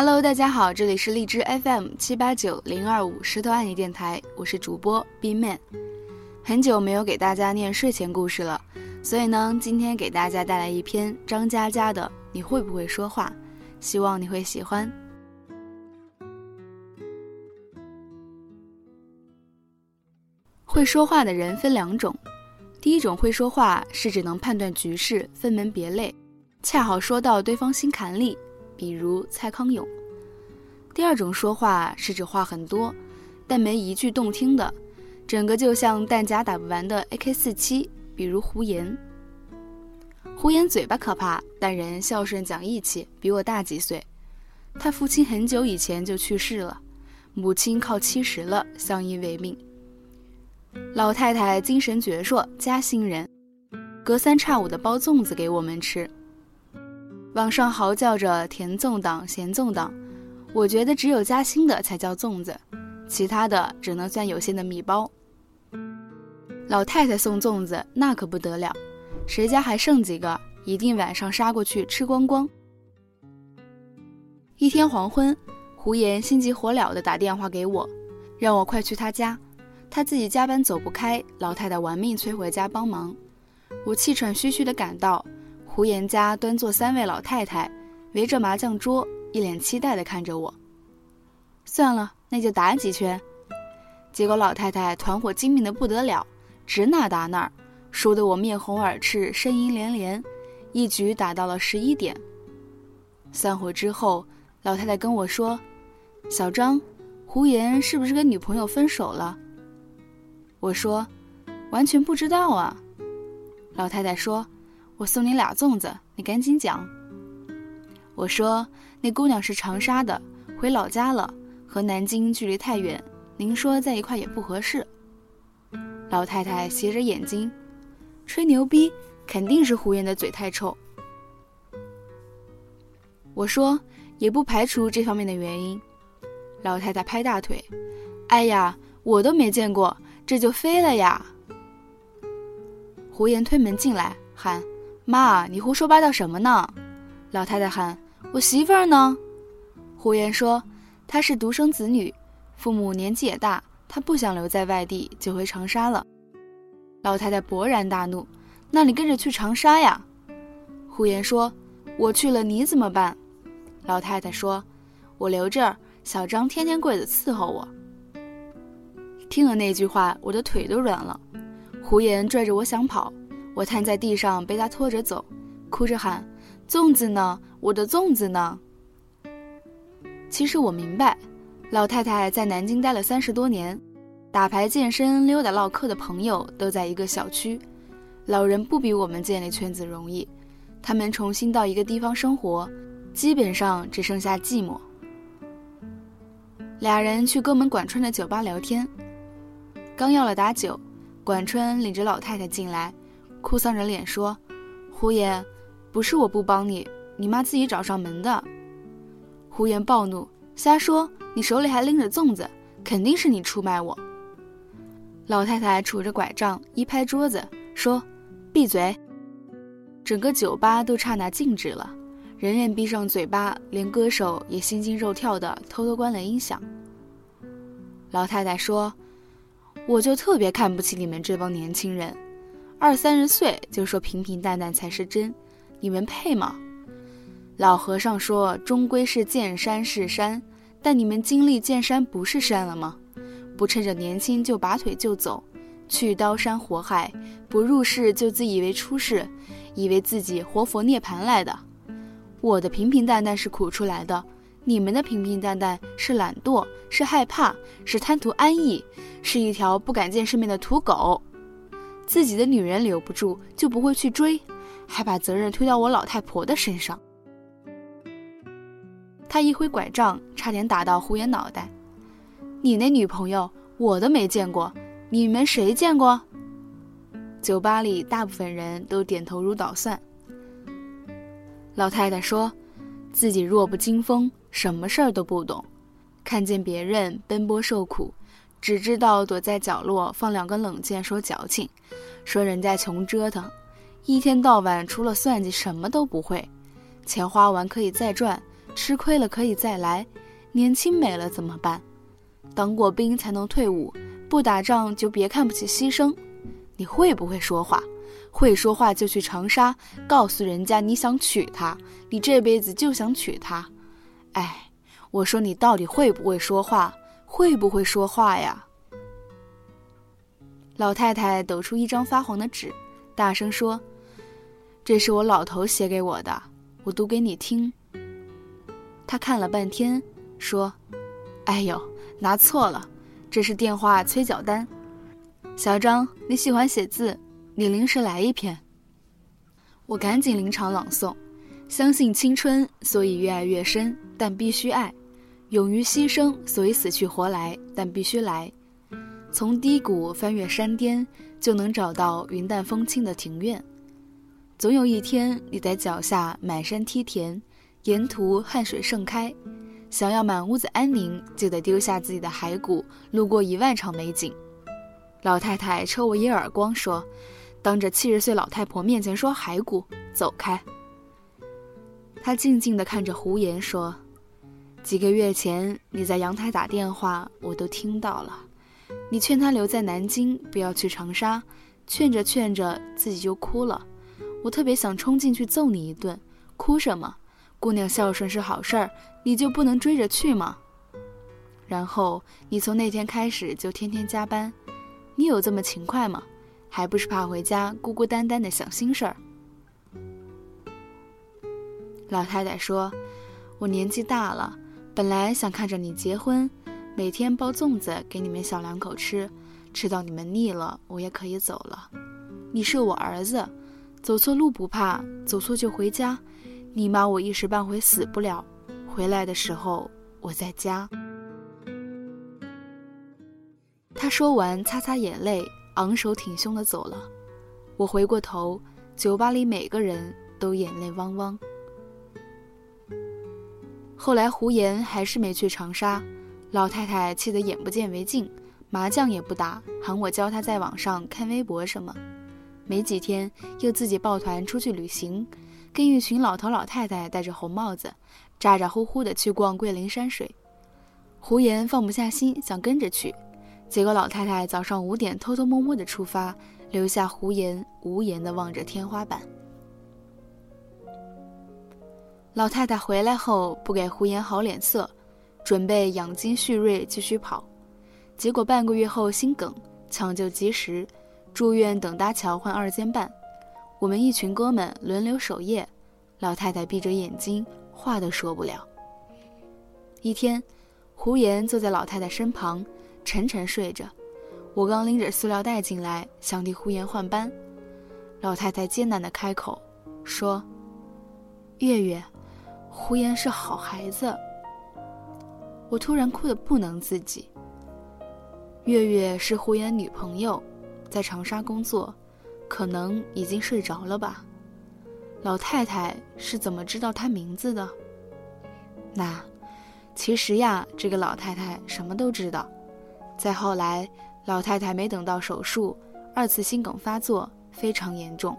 Hello，大家好，这里是荔枝 FM 七八九零二五石头爱你电台，我是主播 B Man。很久没有给大家念睡前故事了，所以呢，今天给大家带来一篇张嘉佳的《你会不会说话》，希望你会喜欢。会说话的人分两种，第一种会说话是指能判断局势、分门别类，恰好说到对方心坎里。比如蔡康永。第二种说话是指话很多，但没一句动听的，整个就像弹夹打不完的 AK 四七。比如胡言。胡言嘴巴可怕，但人孝顺讲义气，比我大几岁。他父亲很久以前就去世了，母亲靠七十了，相依为命。老太太精神矍铄，嘉兴人，隔三差五的包粽子给我们吃。网上嚎叫着甜粽党、咸粽党，我觉得只有嘉兴的才叫粽子，其他的只能算有限的米包。老太太送粽子那可不得了，谁家还剩几个，一定晚上杀过去吃光光。一天黄昏，胡言心急火燎地打电话给我，让我快去他家，他自己加班走不开，老太太玩命催回家帮忙。我气喘吁吁地赶到。胡言家端坐三位老太太，围着麻将桌，一脸期待地看着我。算了，那就打几圈。结果老太太团伙精明的不得了，指哪打哪，输得我面红耳赤，呻吟连连，一局打到了十一点。散伙之后，老太太跟我说：“小张，胡言是不是跟女朋友分手了？”我说：“完全不知道啊。”老太太说。我送你俩粽子，你赶紧讲。我说那姑娘是长沙的，回老家了，和南京距离太远，您说在一块也不合适。老太太斜着眼睛，吹牛逼，肯定是胡言的嘴太臭。我说也不排除这方面的原因。老太太拍大腿，哎呀，我都没见过，这就飞了呀。胡言推门进来，喊。妈，你胡说八道什么呢？老太太喊：“我媳妇儿呢？”胡言说：“她是独生子女，父母年纪也大，她不想留在外地，就回长沙了。”老太太勃然大怒：“那你跟着去长沙呀？”胡言说：“我去了，你怎么办？”老太太说：“我留这儿，小张天天跪着伺候我。”听了那句话，我的腿都软了。胡言拽着我想跑。我瘫在地上，被他拖着走，哭着喊：“粽子呢？我的粽子呢？”其实我明白，老太太在南京待了三十多年，打牌、健身、溜达、唠嗑的朋友都在一个小区。老人不比我们建立圈子容易，他们重新到一个地方生活，基本上只剩下寂寞。俩人去哥们管春的酒吧聊天，刚要了打酒，管春领着老太太进来。哭丧着脸说：“胡言，不是我不帮你，你妈自己找上门的。”胡言暴怒：“瞎说！你手里还拎着粽子，肯定是你出卖我。”老太太杵着拐杖一拍桌子说：“闭嘴！”整个酒吧都刹那静止了，人人闭上嘴巴，连歌手也心惊肉跳的偷偷关了音响。老太太说：“我就特别看不起你们这帮年轻人。”二三十岁就说平平淡淡才是真，你们配吗？老和尚说，终归是见山是山，但你们经历见山不是山了吗？不趁着年轻就拔腿就走，去刀山火海，不入世就自以为出世，以为自己活佛涅槃来的。我的平平淡淡是苦出来的，你们的平平淡淡是懒惰，是害怕，是贪图安逸，是一条不敢见世面的土狗。自己的女人留不住，就不会去追，还把责任推到我老太婆的身上。他一挥拐杖，差点打到胡言脑袋。你那女朋友我都没见过，你们谁见过？酒吧里大部分人都点头如捣蒜。老太太说，自己弱不禁风，什么事儿都不懂，看见别人奔波受苦。只知道躲在角落放两根冷箭，说矫情，说人家穷折腾，一天到晚除了算计什么都不会，钱花完可以再赚，吃亏了可以再来，年轻没了怎么办？当过兵才能退伍，不打仗就别看不起牺牲。你会不会说话？会说话就去长沙，告诉人家你想娶她，你这辈子就想娶她。哎，我说你到底会不会说话？会不会说话呀？老太太抖出一张发黄的纸，大声说：“这是我老头写给我的，我读给你听。”他看了半天，说：“哎呦，拿错了，这是电话催缴单。小张，你喜欢写字。”你临时来一篇，我赶紧临场朗诵。相信青春，所以越爱越深，但必须爱；勇于牺牲，所以死去活来，但必须来。从低谷翻越山巅，就能找到云淡风轻的庭院。总有一天，你在脚下满山梯田，沿途汗水盛开。想要满屋子安宁，就得丢下自己的骸骨，路过一万场美景。老太太抽我一耳光，说。当着七十岁老太婆面前说骸骨，走开。他静静地看着胡言说：“几个月前你在阳台打电话，我都听到了。你劝他留在南京，不要去长沙，劝着劝着自己就哭了。我特别想冲进去揍你一顿。哭什么？姑娘孝顺是好事儿，你就不能追着去吗？然后你从那天开始就天天加班，你有这么勤快吗？”还不是怕回家孤孤单单的想心事儿。老太太说：“我年纪大了，本来想看着你结婚，每天包粽子给你们小两口吃，吃到你们腻了，我也可以走了。你是我儿子，走错路不怕，走错就回家。你妈我一时半会死不了，回来的时候我在家。”他说完，擦擦眼泪。昂首挺胸的走了，我回过头，酒吧里每个人都眼泪汪汪。后来胡言还是没去长沙，老太太气得眼不见为净，麻将也不打，喊我教她在网上看微博什么。没几天又自己抱团出去旅行，跟一群老头老太太戴着红帽子，咋咋呼呼的去逛桂林山水。胡言放不下心，想跟着去。结果老太太早上五点偷偷摸摸的出发，留下胡言无言的望着天花板。老太太回来后不给胡言好脸色，准备养精蓄锐继续跑。结果半个月后心梗，抢救及时，住院等搭桥换二尖瓣。我们一群哥们轮流守夜，老太太闭着眼睛，话都说不了。一天，胡言坐在老太太身旁。沉沉睡着，我刚拎着塑料袋进来，想替胡言换班。老太太艰难地开口说：“月月，胡言是好孩子。”我突然哭得不能自己。月月是胡言女朋友，在长沙工作，可能已经睡着了吧。老太太是怎么知道他名字的？那，其实呀，这个老太太什么都知道。再后来，老太太没等到手术，二次心梗发作，非常严重，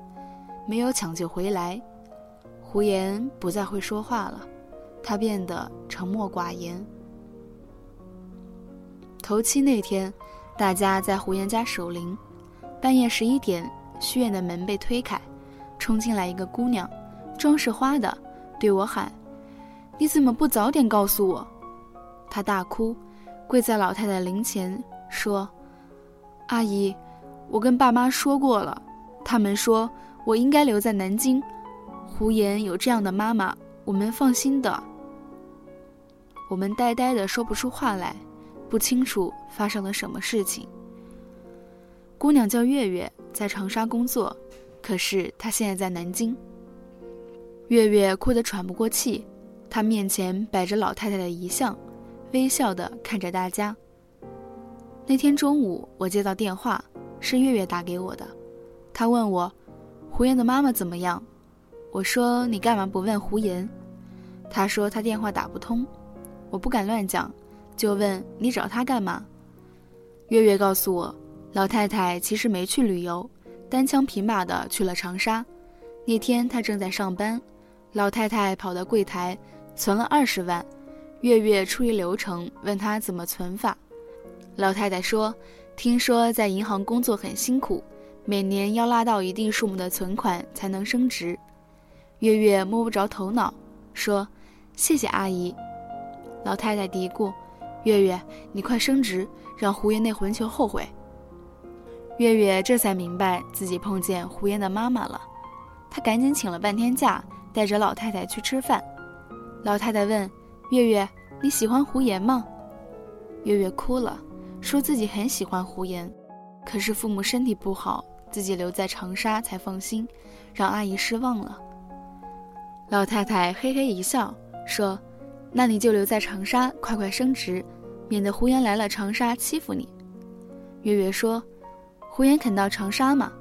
没有抢救回来。胡言不再会说话了，他变得沉默寡言。头七那天，大家在胡言家守灵，半夜十一点，虚掩的门被推开，冲进来一个姑娘，妆是花的，对我喊：“你怎么不早点告诉我？”她大哭。跪在老太太灵前说：“阿姨，我跟爸妈说过了，他们说我应该留在南京。胡言有这样的妈妈，我们放心的。”我们呆呆的说不出话来，不清楚发生了什么事情。姑娘叫月月，在长沙工作，可是她现在在南京。月月哭得喘不过气，她面前摆着老太太的遗像。微笑的看着大家。那天中午，我接到电话，是月月打给我的。她问我，胡言的妈妈怎么样？我说你干嘛不问胡言？他说他电话打不通。我不敢乱讲，就问你找他干嘛？月月告诉我，老太太其实没去旅游，单枪匹马的去了长沙。那天她正在上班，老太太跑到柜台，存了二十万。月月出于流程问他怎么存法，老太太说：“听说在银行工作很辛苦，每年要拉到一定数目的存款才能升职。”月月摸不着头脑，说：“谢谢阿姨。”老太太嘀咕：“月月，你快升职，让胡言那混球后悔。”月月这才明白自己碰见胡言的妈妈了，她赶紧请了半天假，带着老太太去吃饭。老太太问。月月，你喜欢胡言吗？月月哭了，说自己很喜欢胡言，可是父母身体不好，自己留在长沙才放心，让阿姨失望了。老太太嘿嘿一笑，说：“那你就留在长沙，快快升职，免得胡言来了长沙欺负你。”月月说：“胡言肯到长沙吗？”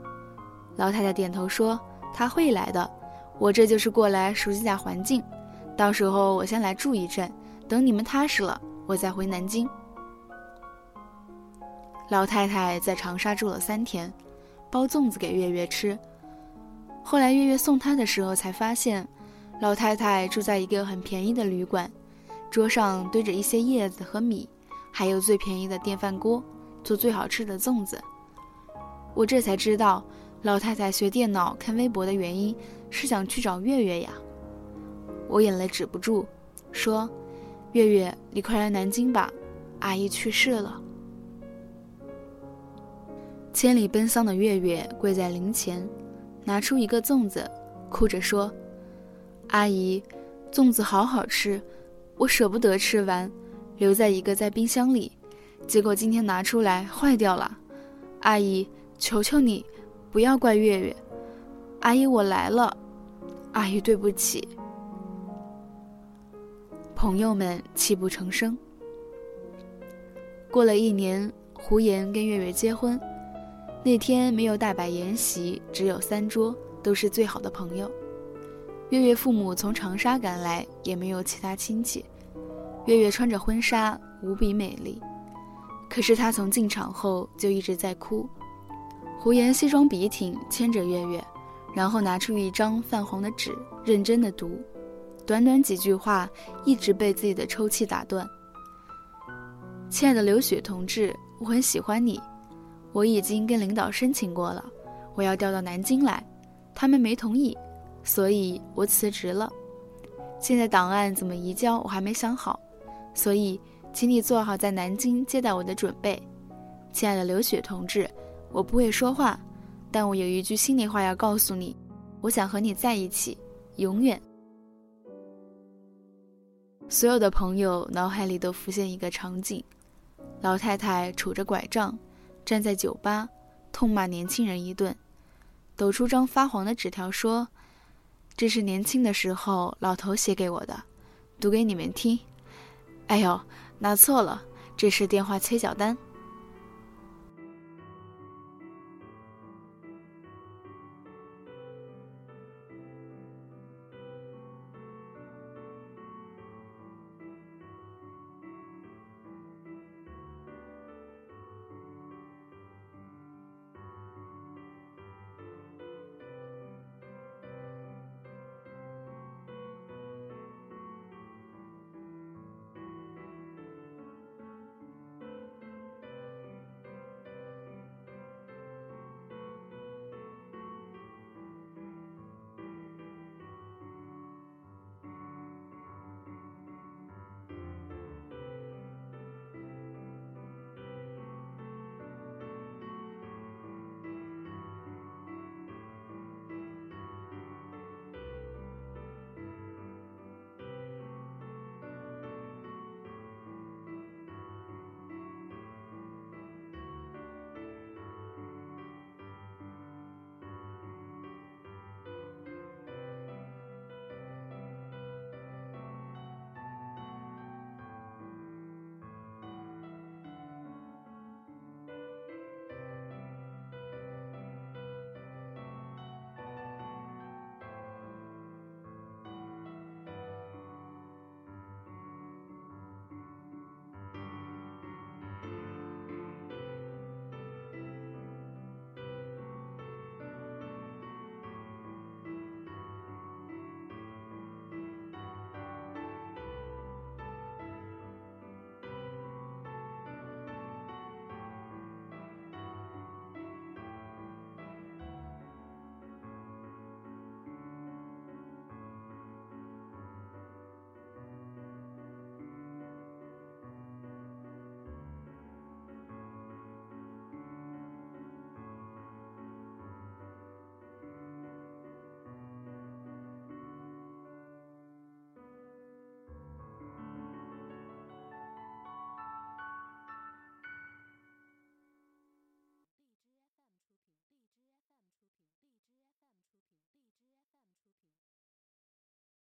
老太太点头说：“他会来的，我这就是过来熟悉下环境。”到时候我先来住一阵，等你们踏实了，我再回南京。老太太在长沙住了三天，包粽子给月月吃。后来月月送她的时候，才发现，老太太住在一个很便宜的旅馆，桌上堆着一些叶子和米，还有最便宜的电饭锅，做最好吃的粽子。我这才知道，老太太学电脑、看微博的原因是想去找月月呀。我眼泪止不住，说：“月月，你快来南京吧，阿姨去世了。”千里奔丧的月月跪在灵前，拿出一个粽子，哭着说：“阿姨，粽子好好吃，我舍不得吃完，留在一个在冰箱里，结果今天拿出来坏掉了。阿姨，求求你，不要怪月月。阿姨，我来了，阿姨，对不起。”朋友们泣不成声。过了一年，胡言跟月月结婚，那天没有大摆筵席，只有三桌，都是最好的朋友。月月父母从长沙赶来，也没有其他亲戚。月月穿着婚纱，无比美丽，可是她从进场后就一直在哭。胡言西装笔挺，牵着月月，然后拿出一张泛黄的纸，认真的读。短短几句话，一直被自己的抽泣打断。亲爱的刘雪同志，我很喜欢你，我已经跟领导申请过了，我要调到南京来，他们没同意，所以我辞职了。现在档案怎么移交，我还没想好，所以请你做好在南京接待我的准备。亲爱的刘雪同志，我不会说话，但我有一句心里话要告诉你，我想和你在一起，永远。所有的朋友脑海里都浮现一个场景：老太太杵着拐杖，站在酒吧，痛骂年轻人一顿，抖出张发黄的纸条说：“这是年轻的时候老头写给我的，读给你们听。”哎呦，拿错了，这是电话催缴单。